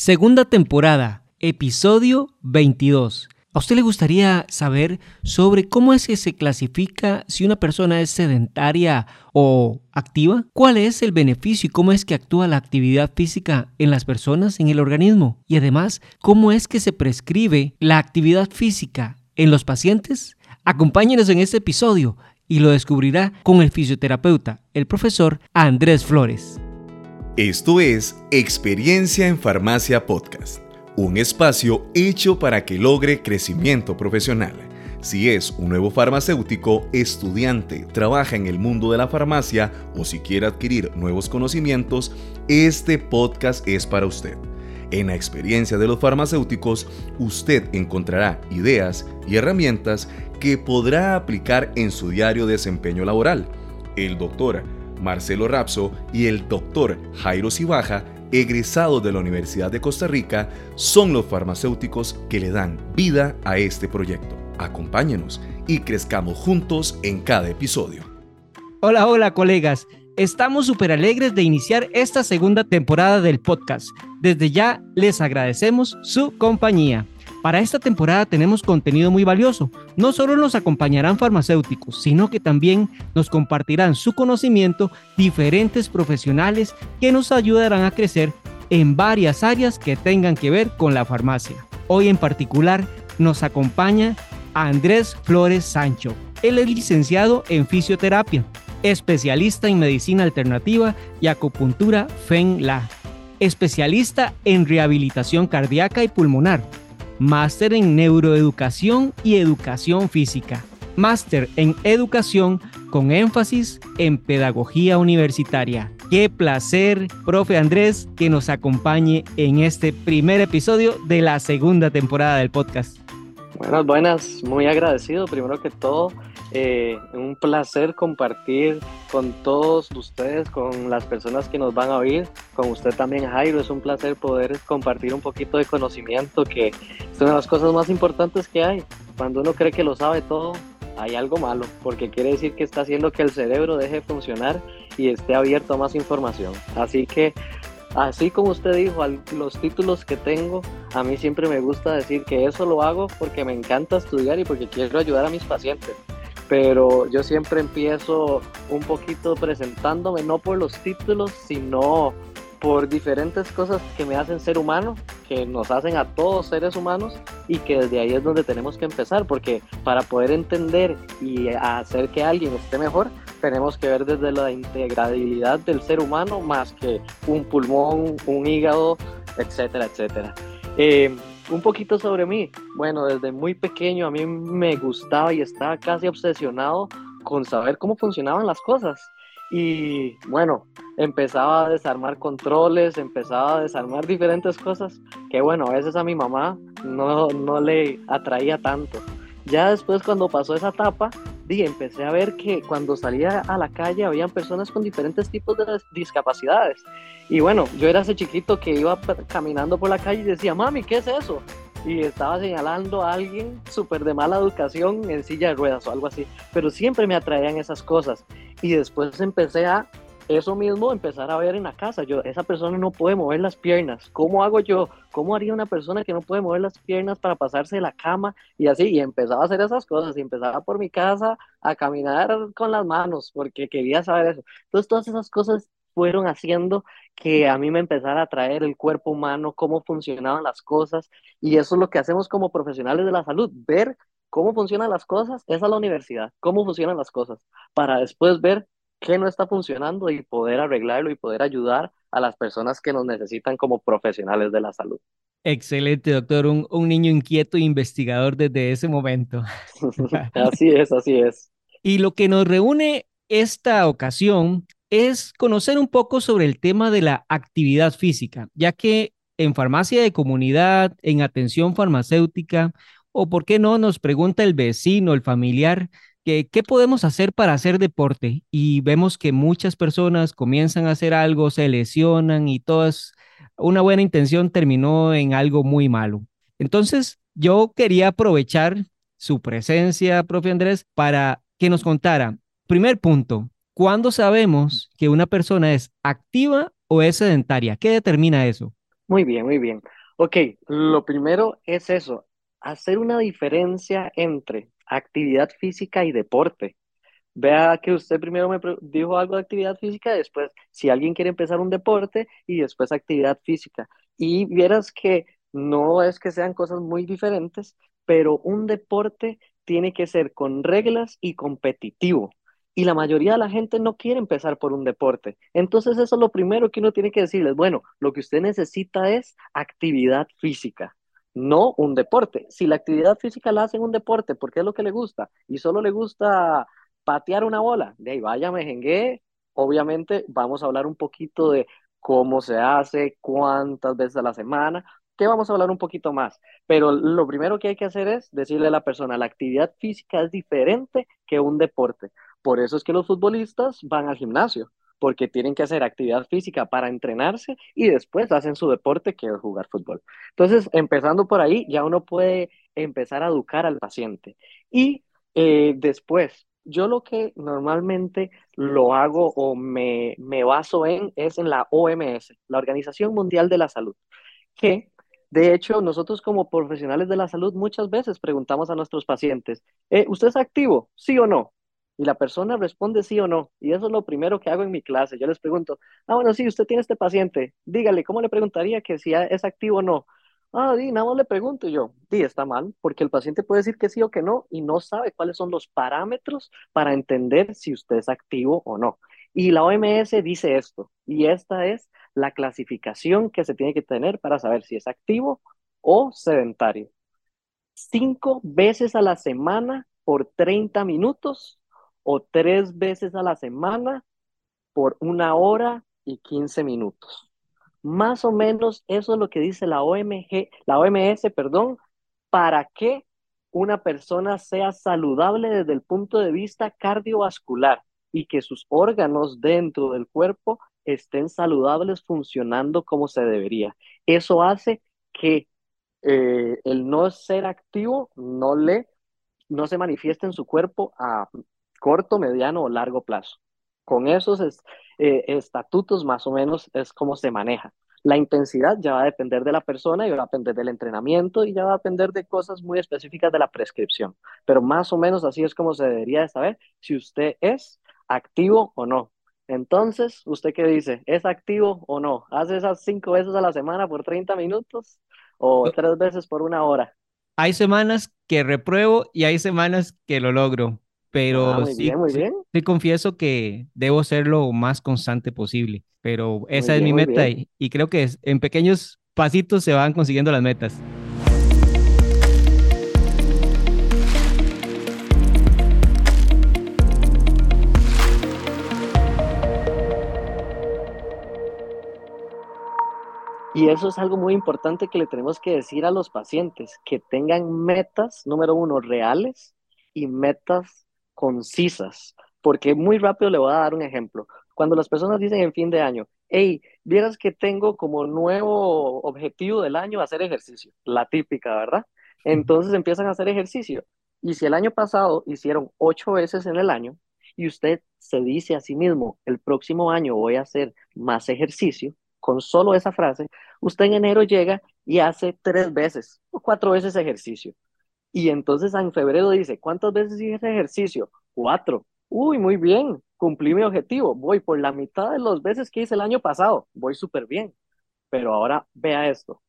Segunda temporada, episodio 22. ¿A usted le gustaría saber sobre cómo es que se clasifica si una persona es sedentaria o activa? ¿Cuál es el beneficio y cómo es que actúa la actividad física en las personas, en el organismo? Y además, ¿cómo es que se prescribe la actividad física en los pacientes? Acompáñenos en este episodio y lo descubrirá con el fisioterapeuta, el profesor Andrés Flores. Esto es Experiencia en Farmacia Podcast, un espacio hecho para que logre crecimiento profesional. Si es un nuevo farmacéutico, estudiante, trabaja en el mundo de la farmacia o si quiere adquirir nuevos conocimientos, este podcast es para usted. En la experiencia de los farmacéuticos, usted encontrará ideas y herramientas que podrá aplicar en su diario desempeño laboral. El doctor Marcelo Rapso y el doctor Jairo Cibaja, egresados de la Universidad de Costa Rica, son los farmacéuticos que le dan vida a este proyecto. Acompáñenos y crezcamos juntos en cada episodio. Hola, hola colegas. Estamos súper alegres de iniciar esta segunda temporada del podcast. Desde ya les agradecemos su compañía. Para esta temporada tenemos contenido muy valioso. No solo nos acompañarán farmacéuticos, sino que también nos compartirán su conocimiento diferentes profesionales que nos ayudarán a crecer en varias áreas que tengan que ver con la farmacia. Hoy en particular nos acompaña Andrés Flores Sancho. Él es licenciado en fisioterapia, especialista en medicina alternativa y acupuntura FENLA, especialista en rehabilitación cardíaca y pulmonar máster en neuroeducación y educación física, máster en educación con énfasis en pedagogía universitaria. Qué placer, profe Andrés, que nos acompañe en este primer episodio de la segunda temporada del podcast. Buenas, buenas, muy agradecido primero que todo eh, un placer compartir con todos ustedes, con las personas que nos van a oír, con usted también Jairo, es un placer poder compartir un poquito de conocimiento que es una de las cosas más importantes que hay. Cuando uno cree que lo sabe todo, hay algo malo, porque quiere decir que está haciendo que el cerebro deje de funcionar y esté abierto a más información. Así que así como usted dijo, los títulos que tengo, a mí siempre me gusta decir que eso lo hago porque me encanta estudiar y porque quiero ayudar a mis pacientes pero yo siempre empiezo un poquito presentándome, no por los títulos, sino por diferentes cosas que me hacen ser humano, que nos hacen a todos seres humanos y que desde ahí es donde tenemos que empezar, porque para poder entender y hacer que alguien esté mejor, tenemos que ver desde la integrabilidad del ser humano más que un pulmón, un hígado, etcétera, etcétera. Eh, un poquito sobre mí. Bueno, desde muy pequeño a mí me gustaba y estaba casi obsesionado con saber cómo funcionaban las cosas. Y bueno, empezaba a desarmar controles, empezaba a desarmar diferentes cosas que bueno, a veces a mi mamá no, no le atraía tanto. Ya después cuando pasó esa etapa, di, empecé a ver que cuando salía a la calle habían personas con diferentes tipos de discapacidades. Y bueno, yo era ese chiquito que iba caminando por la calle y decía, mami, ¿qué es eso? Y estaba señalando a alguien súper de mala educación en silla de ruedas o algo así. Pero siempre me atraían esas cosas. Y después empecé a eso mismo empezar a ver en la casa. Yo, esa persona no puede mover las piernas. ¿Cómo hago yo? ¿Cómo haría una persona que no puede mover las piernas para pasarse de la cama? Y así, y empezaba a hacer esas cosas. Y empezaba por mi casa a caminar con las manos porque quería saber eso. Entonces, todas esas cosas fueron haciendo que a mí me empezara a traer el cuerpo humano, cómo funcionaban las cosas. Y eso es lo que hacemos como profesionales de la salud, ver cómo funcionan las cosas. Es la universidad, cómo funcionan las cosas, para después ver qué no está funcionando y poder arreglarlo y poder ayudar a las personas que nos necesitan como profesionales de la salud. Excelente, doctor. Un, un niño inquieto e investigador desde ese momento. así es, así es. Y lo que nos reúne esta ocasión es conocer un poco sobre el tema de la actividad física, ya que en farmacia de comunidad, en atención farmacéutica, o por qué no, nos pregunta el vecino, el familiar, ¿qué podemos hacer para hacer deporte? Y vemos que muchas personas comienzan a hacer algo, se lesionan y todas, una buena intención terminó en algo muy malo. Entonces, yo quería aprovechar su presencia, profe Andrés, para que nos contara, primer punto, ¿cuándo sabemos que una persona es activa o es sedentaria? ¿Qué determina eso? Muy bien, muy bien. Ok, lo primero es eso, hacer una diferencia entre actividad física y deporte. Vea que usted primero me dijo algo de actividad física, después si alguien quiere empezar un deporte y después actividad física. Y vieras que no es que sean cosas muy diferentes, pero un deporte tiene que ser con reglas y competitivo. Y la mayoría de la gente no quiere empezar por un deporte. Entonces eso es lo primero que uno tiene que decirles. Bueno, lo que usted necesita es actividad física no un deporte. Si la actividad física la hace en un deporte porque es lo que le gusta y solo le gusta patear una bola, de ahí vaya, mejengue, obviamente vamos a hablar un poquito de cómo se hace, cuántas veces a la semana, que vamos a hablar un poquito más. Pero lo primero que hay que hacer es decirle a la persona, la actividad física es diferente que un deporte. Por eso es que los futbolistas van al gimnasio, porque tienen que hacer actividad física para entrenarse y después hacen su deporte que es jugar fútbol. Entonces, empezando por ahí, ya uno puede empezar a educar al paciente. Y eh, después, yo lo que normalmente lo hago o me, me baso en es en la OMS, la Organización Mundial de la Salud, que de hecho nosotros como profesionales de la salud muchas veces preguntamos a nuestros pacientes, eh, ¿usted es activo? ¿Sí o no? Y la persona responde sí o no. Y eso es lo primero que hago en mi clase. Yo les pregunto, ah, bueno, sí, usted tiene este paciente, dígale, ¿cómo le preguntaría que si es activo o no? Ah, di, nada más le pregunto yo, di, está mal, porque el paciente puede decir que sí o que no y no sabe cuáles son los parámetros para entender si usted es activo o no. Y la OMS dice esto, y esta es la clasificación que se tiene que tener para saber si es activo o sedentario. Cinco veces a la semana por 30 minutos o tres veces a la semana por una hora y 15 minutos. Más o menos eso es lo que dice la OMG, la OMS, perdón, para que una persona sea saludable desde el punto de vista cardiovascular y que sus órganos dentro del cuerpo estén saludables funcionando como se debería. Eso hace que eh, el no ser activo no le no se manifieste en su cuerpo a corto, mediano o largo plazo. Con esos eh, estatutos más o menos es como se maneja. La intensidad ya va a depender de la persona y va a depender del entrenamiento y ya va a depender de cosas muy específicas de la prescripción. Pero más o menos así es como se debería de saber si usted es activo o no. Entonces, ¿usted qué dice? ¿Es activo o no? ¿Hace esas cinco veces a la semana por 30 minutos o tres veces por una hora? Hay semanas que repruebo y hay semanas que lo logro pero ah, sí, sí, confieso que debo ser lo más constante posible, pero esa es mi meta y, y, creo que en pequeños pasitos se van consiguiendo las metas. Y eso es algo muy importante que le tenemos que decir a los pacientes, que tengan metas, número uno, reales y metas concisas, porque muy rápido le voy a dar un ejemplo. Cuando las personas dicen en fin de año, hey, vieras que tengo como nuevo objetivo del año hacer ejercicio, la típica, ¿verdad? Entonces empiezan a hacer ejercicio. Y si el año pasado hicieron ocho veces en el año y usted se dice a sí mismo, el próximo año voy a hacer más ejercicio, con solo esa frase, usted en enero llega y hace tres veces o cuatro veces ejercicio. Y entonces en febrero dice, ¿cuántas veces hice ejercicio? Cuatro. Uy, muy bien, cumplí mi objetivo. Voy por la mitad de las veces que hice el año pasado. Voy súper bien. Pero ahora vea esto.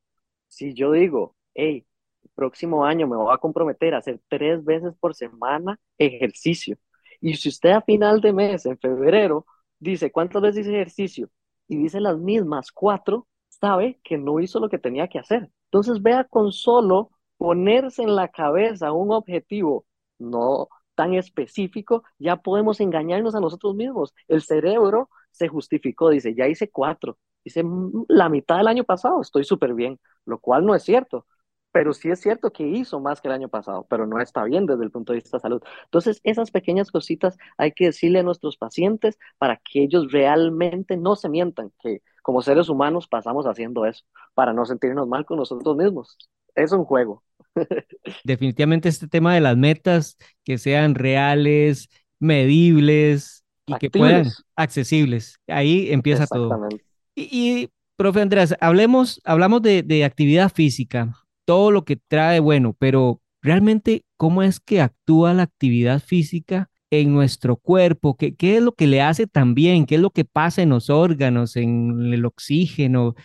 Si yo digo, hey, el próximo año me voy a comprometer a hacer tres veces por semana ejercicio. Y si usted a final de mes, en febrero, dice, ¿cuántas veces hice ejercicio? Y dice las mismas cuatro, sabe que no hizo lo que tenía que hacer. Entonces vea con solo ponerse en la cabeza un objetivo no tan específico, ya podemos engañarnos a nosotros mismos. El cerebro se justificó, dice, ya hice cuatro, hice la mitad del año pasado, estoy súper bien, lo cual no es cierto, pero sí es cierto que hizo más que el año pasado, pero no está bien desde el punto de vista de salud. Entonces, esas pequeñas cositas hay que decirle a nuestros pacientes para que ellos realmente no se mientan, que como seres humanos pasamos haciendo eso, para no sentirnos mal con nosotros mismos. Es un juego. Definitivamente este tema de las metas que sean reales, medibles y que puedan accesibles. Ahí empieza todo. Y, Profe Andrés, hablemos, hablamos de, de actividad física, todo lo que trae bueno, pero realmente, ¿cómo es que actúa la actividad física en nuestro cuerpo? ¿Qué, qué es lo que le hace tan bien? ¿Qué es lo que pasa en los órganos, en el oxígeno?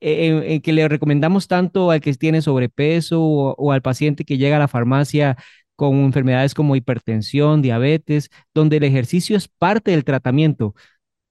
En, que le recomendamos tanto al que tiene sobrepeso o, o, al paciente que llega a la farmacia con enfermedades como hipertensión, diabetes, donde el ejercicio es parte del tratamiento.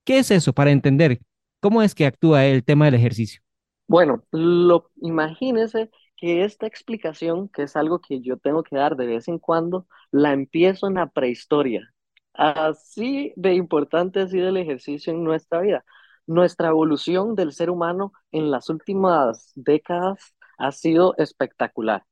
¿Qué es eso para entender cómo es que actúa el tema del ejercicio? Bueno, lo, imagínese que esta explicación, que es algo que yo tengo que dar de vez en cuando, la empiezo en la prehistoria. Así de importante ha sido el ejercicio en nuestra vida. Nuestra evolución del ser humano en las últimas décadas ha sido espectacular.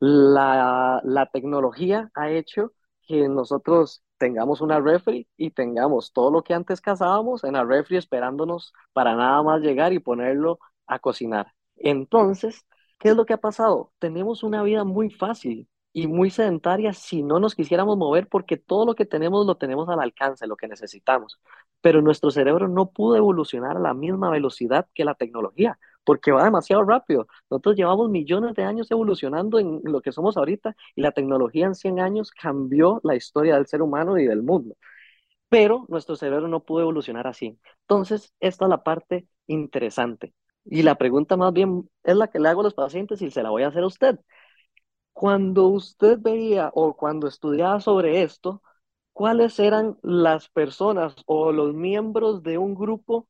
La, la tecnología ha hecho que nosotros tengamos una refri y tengamos todo lo que antes cazábamos en la refri esperándonos para nada más llegar y ponerlo a cocinar. Entonces, ¿qué es lo que ha pasado? Tenemos una vida muy fácil y muy sedentaria si no nos quisiéramos mover porque todo lo que tenemos lo tenemos al alcance, lo que necesitamos. Pero nuestro cerebro no pudo evolucionar a la misma velocidad que la tecnología porque va demasiado rápido. Nosotros llevamos millones de años evolucionando en lo que somos ahorita y la tecnología en 100 años cambió la historia del ser humano y del mundo. Pero nuestro cerebro no pudo evolucionar así. Entonces, esta es la parte interesante. Y la pregunta más bien es la que le hago a los pacientes y se la voy a hacer a usted. Cuando usted veía o cuando estudiaba sobre esto, ¿cuáles eran las personas o los miembros de un grupo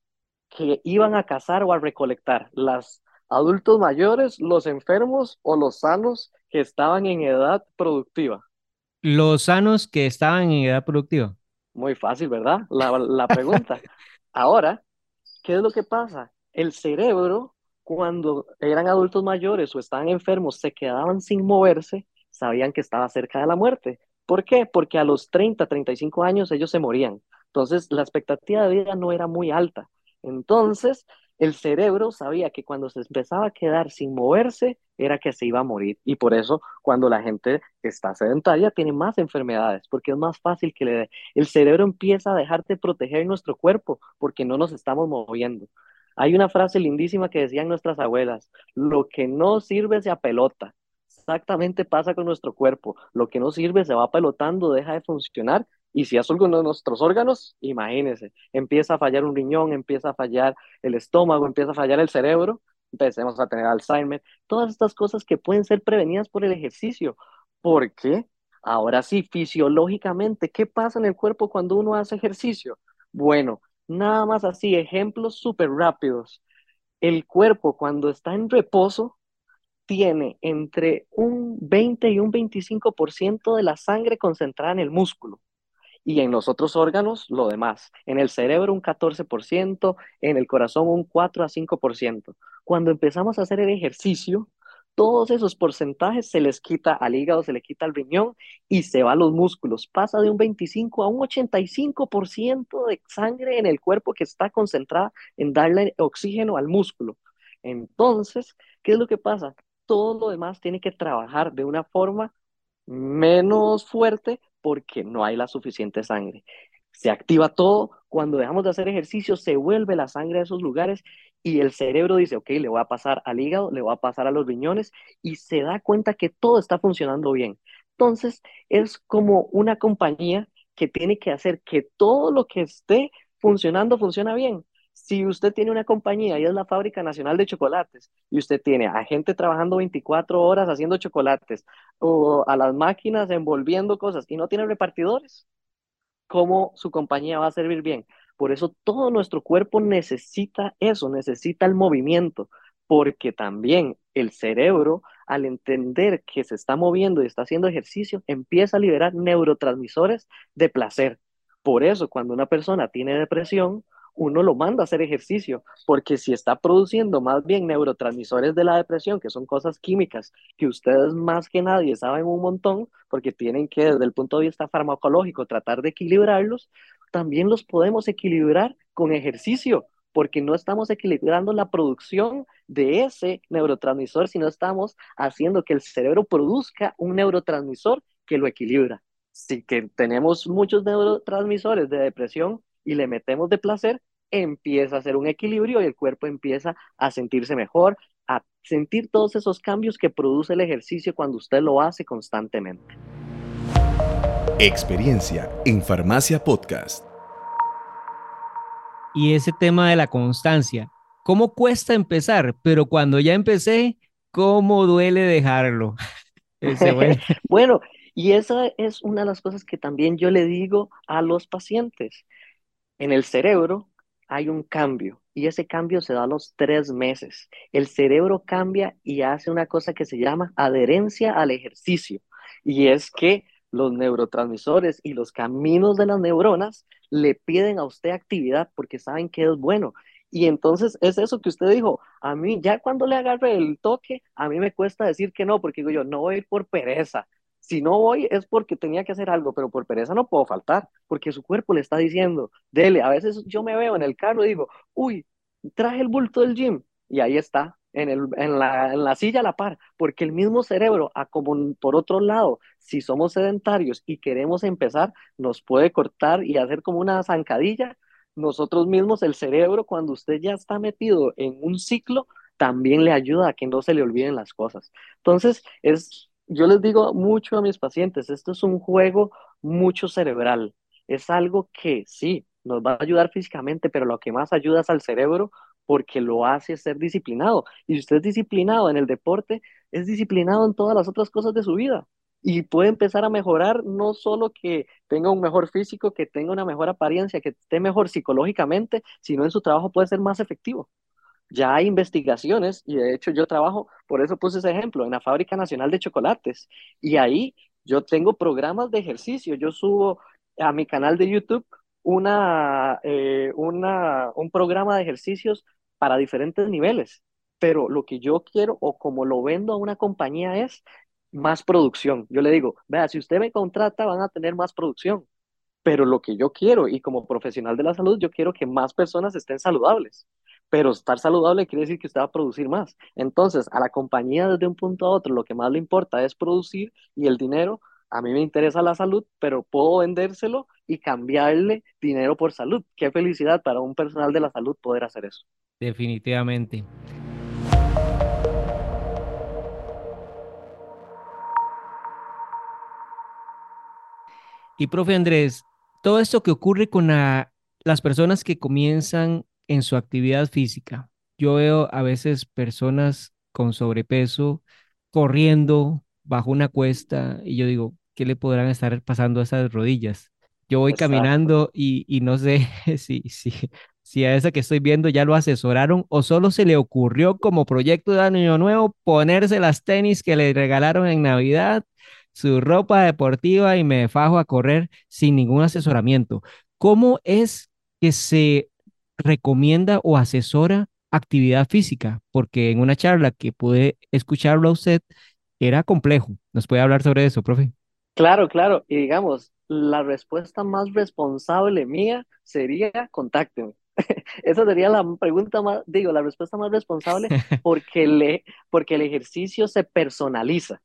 que iban a cazar o a recolectar? ¿Las adultos mayores, los enfermos o los sanos que estaban en edad productiva? Los sanos que estaban en edad productiva. Muy fácil, ¿verdad? La, la pregunta. Ahora, ¿qué es lo que pasa? El cerebro, cuando eran adultos mayores o estaban enfermos, se quedaban sin moverse, sabían que estaba cerca de la muerte. ¿Por qué? Porque a los 30, 35 años ellos se morían. Entonces, la expectativa de vida no era muy alta. Entonces, el cerebro sabía que cuando se empezaba a quedar sin moverse, era que se iba a morir. Y por eso, cuando la gente está sedentaria, tiene más enfermedades, porque es más fácil que le dé. El cerebro empieza a dejar de proteger nuestro cuerpo porque no nos estamos moviendo. Hay una frase lindísima que decían nuestras abuelas, lo que no sirve se apelota. Exactamente pasa con nuestro cuerpo. Lo que no sirve se va pelotando, deja de funcionar y si es alguno de nuestros órganos, imagínense, empieza a fallar un riñón, empieza a fallar el estómago, empieza a fallar el cerebro, empecemos a tener Alzheimer, todas estas cosas que pueden ser prevenidas por el ejercicio. ¿Por qué? Ahora sí, fisiológicamente, ¿qué pasa en el cuerpo cuando uno hace ejercicio? Bueno, nada más así, ejemplos súper rápidos. El cuerpo cuando está en reposo tiene entre un 20 y un 25% de la sangre concentrada en el músculo y en los otros órganos lo demás. En el cerebro un 14%, en el corazón un 4 a 5%. Cuando empezamos a hacer el ejercicio, todos esos porcentajes se les quita al hígado, se le quita al riñón y se va a los músculos. Pasa de un 25 a un 85% de sangre en el cuerpo que está concentrada en darle oxígeno al músculo. Entonces, ¿qué es lo que pasa? Todo lo demás tiene que trabajar de una forma menos fuerte, porque no hay la suficiente sangre. Se activa todo, cuando dejamos de hacer ejercicio se vuelve la sangre a esos lugares y el cerebro dice, ok, le voy a pasar al hígado, le voy a pasar a los riñones y se da cuenta que todo está funcionando bien. Entonces es como una compañía que tiene que hacer que todo lo que esté funcionando funciona bien. Si usted tiene una compañía y es la Fábrica Nacional de Chocolates y usted tiene a gente trabajando 24 horas haciendo chocolates o a las máquinas envolviendo cosas y no tiene repartidores, ¿cómo su compañía va a servir bien? Por eso todo nuestro cuerpo necesita eso, necesita el movimiento, porque también el cerebro, al entender que se está moviendo y está haciendo ejercicio, empieza a liberar neurotransmisores de placer. Por eso, cuando una persona tiene depresión, uno lo manda a hacer ejercicio, porque si está produciendo más bien neurotransmisores de la depresión, que son cosas químicas que ustedes más que nadie saben un montón, porque tienen que desde el punto de vista farmacológico tratar de equilibrarlos, también los podemos equilibrar con ejercicio, porque no estamos equilibrando la producción de ese neurotransmisor, sino estamos haciendo que el cerebro produzca un neurotransmisor que lo equilibra. Si que tenemos muchos neurotransmisores de depresión, y le metemos de placer, empieza a hacer un equilibrio y el cuerpo empieza a sentirse mejor, a sentir todos esos cambios que produce el ejercicio cuando usted lo hace constantemente. Experiencia en Farmacia Podcast. Y ese tema de la constancia, ¿cómo cuesta empezar? Pero cuando ya empecé, ¿cómo duele dejarlo? bueno, y esa es una de las cosas que también yo le digo a los pacientes. En el cerebro hay un cambio y ese cambio se da a los tres meses. El cerebro cambia y hace una cosa que se llama adherencia al ejercicio. Y es que los neurotransmisores y los caminos de las neuronas le piden a usted actividad porque saben que es bueno. Y entonces es eso que usted dijo, a mí ya cuando le agarre el toque, a mí me cuesta decir que no, porque digo yo, no voy por pereza, si no voy es porque tenía que hacer algo, pero por pereza no puedo faltar, porque su cuerpo le está diciendo, dele, a veces yo me veo en el carro y digo, uy, traje el bulto del gym y ahí está, en, el, en, la, en la silla a la par, porque el mismo cerebro, a como por otro lado, si somos sedentarios y queremos empezar, nos puede cortar y hacer como una zancadilla. Nosotros mismos, el cerebro, cuando usted ya está metido en un ciclo, también le ayuda a que no se le olviden las cosas. Entonces, es yo les digo mucho a mis pacientes, esto es un juego mucho cerebral. Es algo que sí, nos va a ayudar físicamente, pero lo que más ayuda es al cerebro porque lo hace ser disciplinado. Y si usted es disciplinado en el deporte, es disciplinado en todas las otras cosas de su vida. Y puede empezar a mejorar no solo que tenga un mejor físico, que tenga una mejor apariencia, que esté mejor psicológicamente, sino en su trabajo puede ser más efectivo ya hay investigaciones y de hecho yo trabajo, por eso puse ese ejemplo, en la Fábrica Nacional de Chocolates y ahí yo tengo programas de ejercicio, yo subo a mi canal de YouTube una, eh, una, un programa de ejercicios para diferentes niveles, pero lo que yo quiero o como lo vendo a una compañía es más producción. Yo le digo, vea, si usted me contrata van a tener más producción, pero lo que yo quiero y como profesional de la salud, yo quiero que más personas estén saludables pero estar saludable quiere decir que usted va a producir más. Entonces, a la compañía desde un punto a otro, lo que más le importa es producir y el dinero, a mí me interesa la salud, pero puedo vendérselo y cambiarle dinero por salud. Qué felicidad para un personal de la salud poder hacer eso. Definitivamente. Y profe Andrés, todo esto que ocurre con las personas que comienzan en su actividad física. Yo veo a veces personas con sobrepeso corriendo bajo una cuesta y yo digo, ¿qué le podrán estar pasando a esas rodillas? Yo voy caminando y, y, no sé si, si, si a esa que estoy viendo ya lo asesoraron o solo se le ocurrió como proyecto de año nuevo ponerse las tenis que le regalaron en Navidad, su ropa deportiva y me fajo a correr sin ningún asesoramiento. ¿Cómo es que se recomienda o asesora actividad física? Porque en una charla que pude escucharlo a usted era complejo. ¿Nos puede hablar sobre eso, profe? Claro, claro. Y digamos, la respuesta más responsable mía sería contácteme. Esa sería la pregunta más, digo, la respuesta más responsable porque, le, porque el ejercicio se personaliza.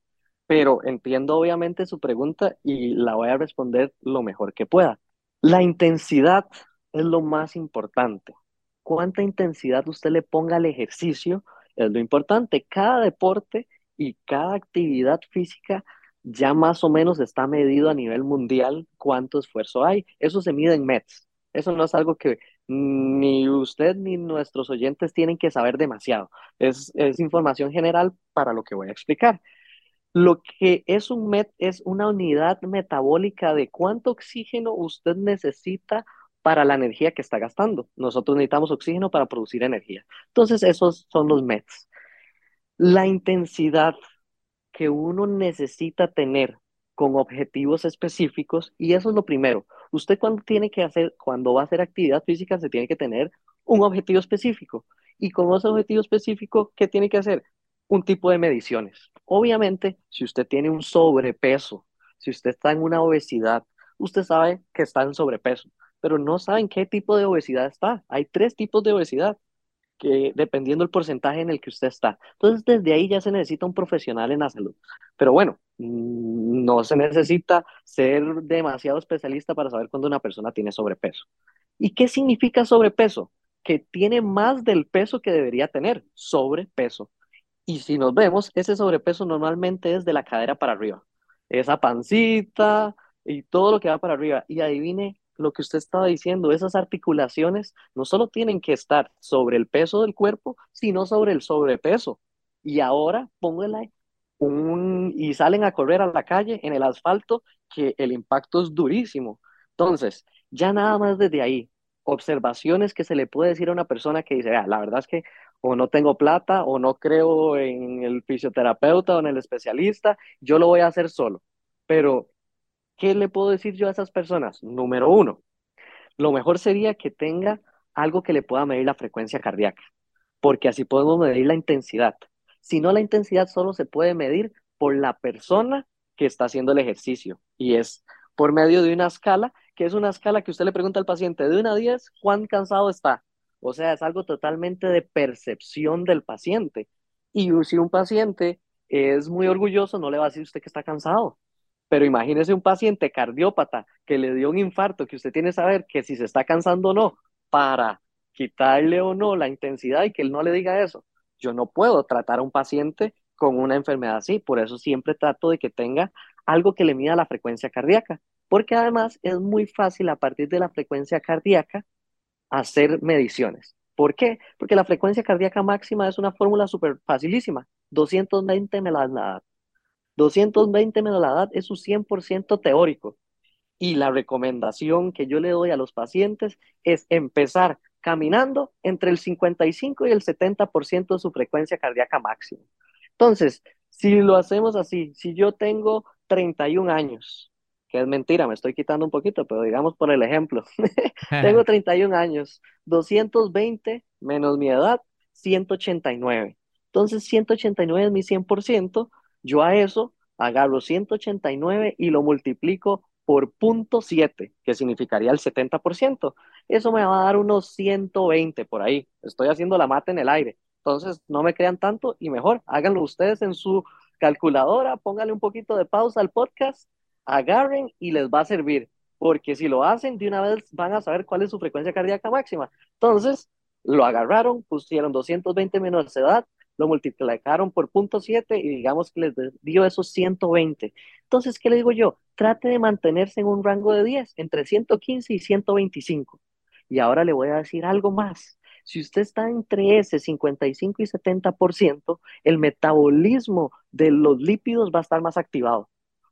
Pero entiendo obviamente su pregunta y la voy a responder lo mejor que pueda. La intensidad es lo más importante. Cuánta intensidad usted le ponga al ejercicio es lo importante. Cada deporte y cada actividad física ya más o menos está medido a nivel mundial cuánto esfuerzo hay. Eso se mide en METs. Eso no es algo que ni usted ni nuestros oyentes tienen que saber demasiado. Es, es información general para lo que voy a explicar. Lo que es un MET es una unidad metabólica de cuánto oxígeno usted necesita para la energía que está gastando. Nosotros necesitamos oxígeno para producir energía. Entonces, esos son los METs. La intensidad que uno necesita tener con objetivos específicos, y eso es lo primero. Usted cuando tiene que hacer, cuando va a hacer actividad física, se tiene que tener un objetivo específico. Y con ese objetivo específico, ¿qué tiene que hacer? Un tipo de mediciones. Obviamente, si usted tiene un sobrepeso, si usted está en una obesidad, usted sabe que está en sobrepeso pero no saben qué tipo de obesidad está. Hay tres tipos de obesidad que dependiendo del porcentaje en el que usted está. Entonces, desde ahí ya se necesita un profesional en la salud. Pero bueno, mm, no se necesita ser demasiado especialista para saber cuando una persona tiene sobrepeso. ¿Y qué significa sobrepeso? que tiene más del peso que debería tener, sobrepeso. Y si nos vemos, ese sobrepeso normalmente es de la cadera para arriba. Esa pancita y todo lo que va para arriba. Y adivine lo que usted estaba diciendo, esas articulaciones no solo tienen que estar sobre el peso del cuerpo, sino sobre el sobrepeso. Y ahora póngale un, y salen a correr a la calle en el asfalto, que el impacto es durísimo. Entonces, ya nada más desde ahí, observaciones que se le puede decir a una persona que dice, la verdad es que o no tengo plata o no creo en el fisioterapeuta o en el especialista, yo lo voy a hacer solo. Pero, ¿qué le puedo decir yo a esas personas? Número uno, lo mejor sería que tenga algo que le pueda medir la frecuencia cardíaca, porque así podemos medir la intensidad. Si no, la intensidad solo se puede medir por la persona que está haciendo el ejercicio y es por medio de una escala, que es una escala que usted le pregunta al paciente de 1 a 10, ¿cuán cansado está? O sea, es algo totalmente de percepción del paciente. Y si un paciente es muy orgulloso, no le va a decir usted que está cansado. Pero imagínese un paciente cardiópata que le dio un infarto, que usted tiene que saber que si se está cansando o no, para quitarle o no la intensidad y que él no le diga eso. Yo no puedo tratar a un paciente con una enfermedad así, por eso siempre trato de que tenga algo que le mida la frecuencia cardíaca, porque además es muy fácil a partir de la frecuencia cardíaca hacer mediciones. ¿Por qué? Porque la frecuencia cardíaca máxima es una fórmula súper facilísima, 220 menos la. 220 menos la edad es su 100% teórico. Y la recomendación que yo le doy a los pacientes es empezar caminando entre el 55 y el 70% de su frecuencia cardíaca máxima. Entonces, si lo hacemos así, si yo tengo 31 años, que es mentira, me estoy quitando un poquito, pero digamos por el ejemplo, tengo 31 años, 220 menos mi edad, 189. Entonces, 189 es mi 100%, yo a eso agarro 189 y lo multiplico por punto 7, que significaría el 70%. Eso me va a dar unos 120 por ahí. Estoy haciendo la mata en el aire. Entonces, no me crean tanto y mejor, háganlo ustedes en su calculadora, pónganle un poquito de pausa al podcast, agarren y les va a servir, porque si lo hacen de una vez van a saber cuál es su frecuencia cardíaca máxima. Entonces, lo agarraron, pusieron 220 menos edad, lo multiplicaron por punto 7 y digamos que les dio esos 120. Entonces, ¿qué le digo yo? Trate de mantenerse en un rango de 10, entre 115 y 125. Y ahora le voy a decir algo más. Si usted está entre ese 55 y 70%, el metabolismo de los lípidos va a estar más activado.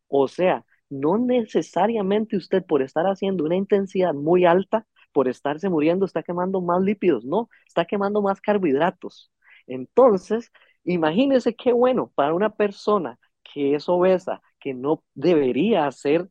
O sea, no necesariamente usted por estar haciendo una intensidad muy alta, por estarse muriendo, está quemando más lípidos, no, está quemando más carbohidratos. Entonces, imagínese qué bueno para una persona que es obesa, que no debería hacer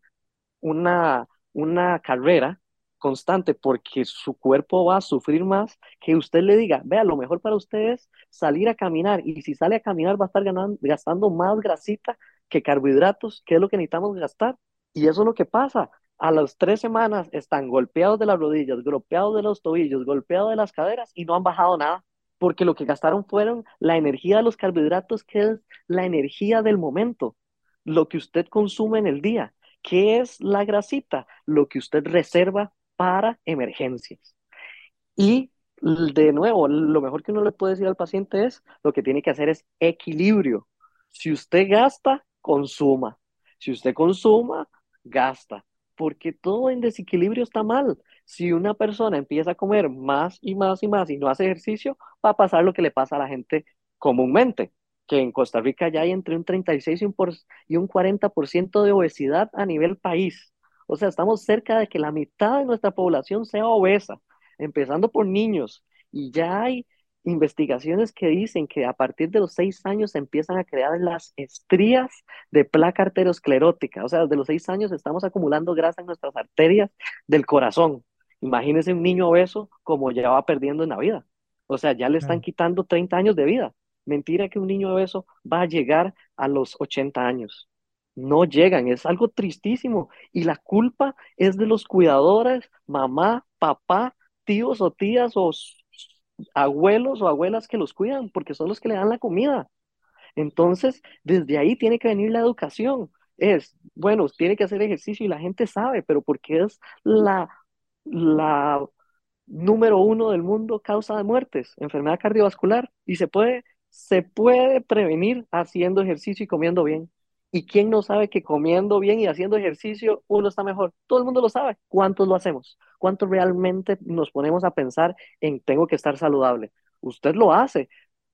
una, una carrera, constante porque su cuerpo va a sufrir más que usted le diga, vea, lo mejor para usted es salir a caminar y si sale a caminar va a estar ganando, gastando más grasita que carbohidratos, que es lo que necesitamos gastar. Y eso es lo que pasa. A las tres semanas están golpeados de las rodillas, golpeados de los tobillos, golpeados de las caderas y no han bajado nada, porque lo que gastaron fueron la energía de los carbohidratos, que es la energía del momento, lo que usted consume en el día. ¿Qué es la grasita? Lo que usted reserva para emergencias. Y de nuevo, lo mejor que uno le puede decir al paciente es, lo que tiene que hacer es equilibrio. Si usted gasta, consuma. Si usted consuma, gasta. Porque todo en desequilibrio está mal. Si una persona empieza a comer más y más y más y no hace ejercicio, va a pasar lo que le pasa a la gente comúnmente, que en Costa Rica ya hay entre un 36 y un, y un 40% de obesidad a nivel país. O sea, estamos cerca de que la mitad de nuestra población sea obesa, empezando por niños. Y ya hay investigaciones que dicen que a partir de los seis años se empiezan a crear las estrías de placa arteriosclerótica. O sea, desde los seis años estamos acumulando grasa en nuestras arterias del corazón. Imagínense un niño obeso como ya va perdiendo en la vida. O sea, ya le están quitando 30 años de vida. Mentira que un niño obeso va a llegar a los 80 años no llegan, es algo tristísimo. Y la culpa es de los cuidadores, mamá, papá, tíos o tías o abuelos o abuelas que los cuidan, porque son los que le dan la comida. Entonces, desde ahí tiene que venir la educación. Es, bueno, tiene que hacer ejercicio y la gente sabe, pero porque es la, la número uno del mundo causa de muertes, enfermedad cardiovascular, y se puede, se puede prevenir haciendo ejercicio y comiendo bien. ¿Y quién no sabe que comiendo bien y haciendo ejercicio uno está mejor? Todo el mundo lo sabe. ¿Cuántos lo hacemos? ¿Cuántos realmente nos ponemos a pensar en tengo que estar saludable? Usted lo hace,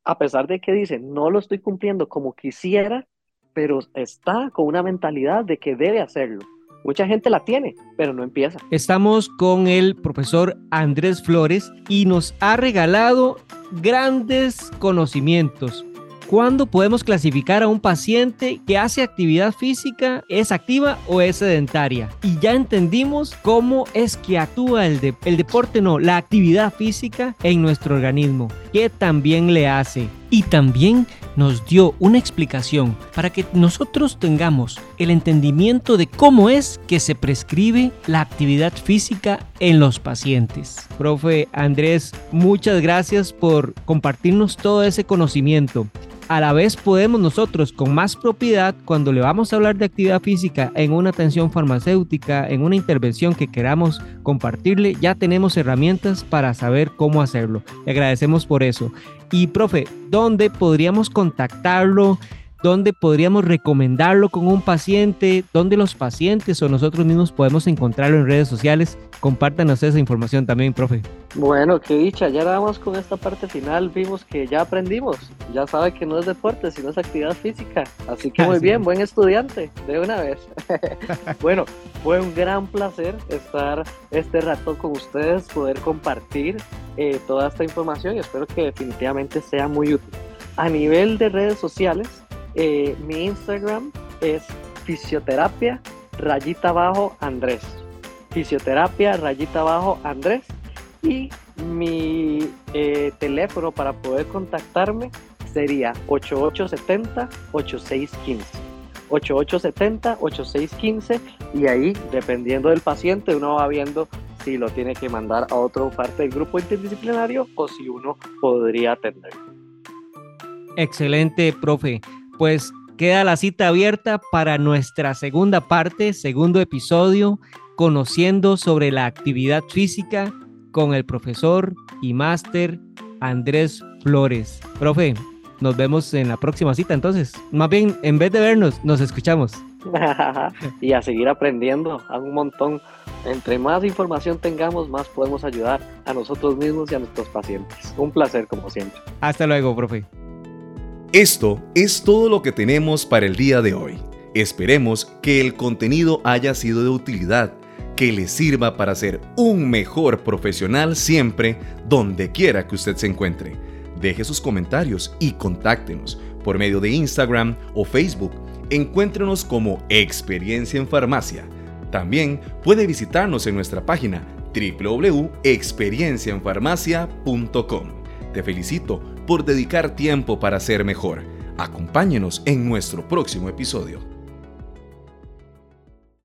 a pesar de que dice, no lo estoy cumpliendo como quisiera, pero está con una mentalidad de que debe hacerlo. Mucha gente la tiene, pero no empieza. Estamos con el profesor Andrés Flores y nos ha regalado grandes conocimientos ¿Cuándo podemos clasificar a un paciente que hace actividad física, es activa o es sedentaria? Y ya entendimos cómo es que actúa el, deporte, no, la actividad física en nuestro organismo, qué también le hace. Y también nos dio una explicación para que nosotros tengamos el entendimiento de cómo es que se prescribe la actividad física en los pacientes. Profe Andrés, muchas gracias por compartirnos todo ese conocimiento a la vez podemos nosotros con más propiedad, cuando le vamos a hablar de actividad física en una atención farmacéutica, en una intervención que queramos compartirle, ya tenemos herramientas para saber cómo hacerlo. Le agradecemos por eso. Y profe, ¿dónde podríamos contactarlo? Dónde podríamos recomendarlo con un paciente, dónde los pacientes o nosotros mismos podemos encontrarlo en redes sociales. Compártanos esa información también, profe. Bueno, qué dicha, ya vamos con esta parte final, vimos que ya aprendimos, ya sabe que no es deporte, sino es actividad física, así que muy bien, buen estudiante, de una vez. bueno, fue un gran placer estar este rato con ustedes, poder compartir eh, toda esta información y espero que definitivamente sea muy útil. A nivel de redes sociales, eh, mi Instagram es fisioterapia rayita abajo Andrés. Fisioterapia rayita abajo Andrés. Y mi eh, teléfono para poder contactarme sería 8870-8615. 8870-8615 y ahí, dependiendo del paciente, uno va viendo si lo tiene que mandar a otra parte del grupo interdisciplinario o si uno podría atender. Excelente, profe pues queda la cita abierta para nuestra segunda parte, segundo episodio, conociendo sobre la actividad física con el profesor y máster Andrés Flores. Profe, nos vemos en la próxima cita entonces. Más bien, en vez de vernos, nos escuchamos. y a seguir aprendiendo a un montón. Entre más información tengamos, más podemos ayudar a nosotros mismos y a nuestros pacientes. Un placer como siempre. Hasta luego, profe. Esto es todo lo que tenemos para el día de hoy. Esperemos que el contenido haya sido de utilidad, que le sirva para ser un mejor profesional siempre, donde quiera que usted se encuentre. Deje sus comentarios y contáctenos por medio de Instagram o Facebook. Encuéntrenos como Experiencia en Farmacia. También puede visitarnos en nuestra página www.experienciaenfarmacia.com. Te felicito por dedicar tiempo para ser mejor. Acompáñenos en nuestro próximo episodio.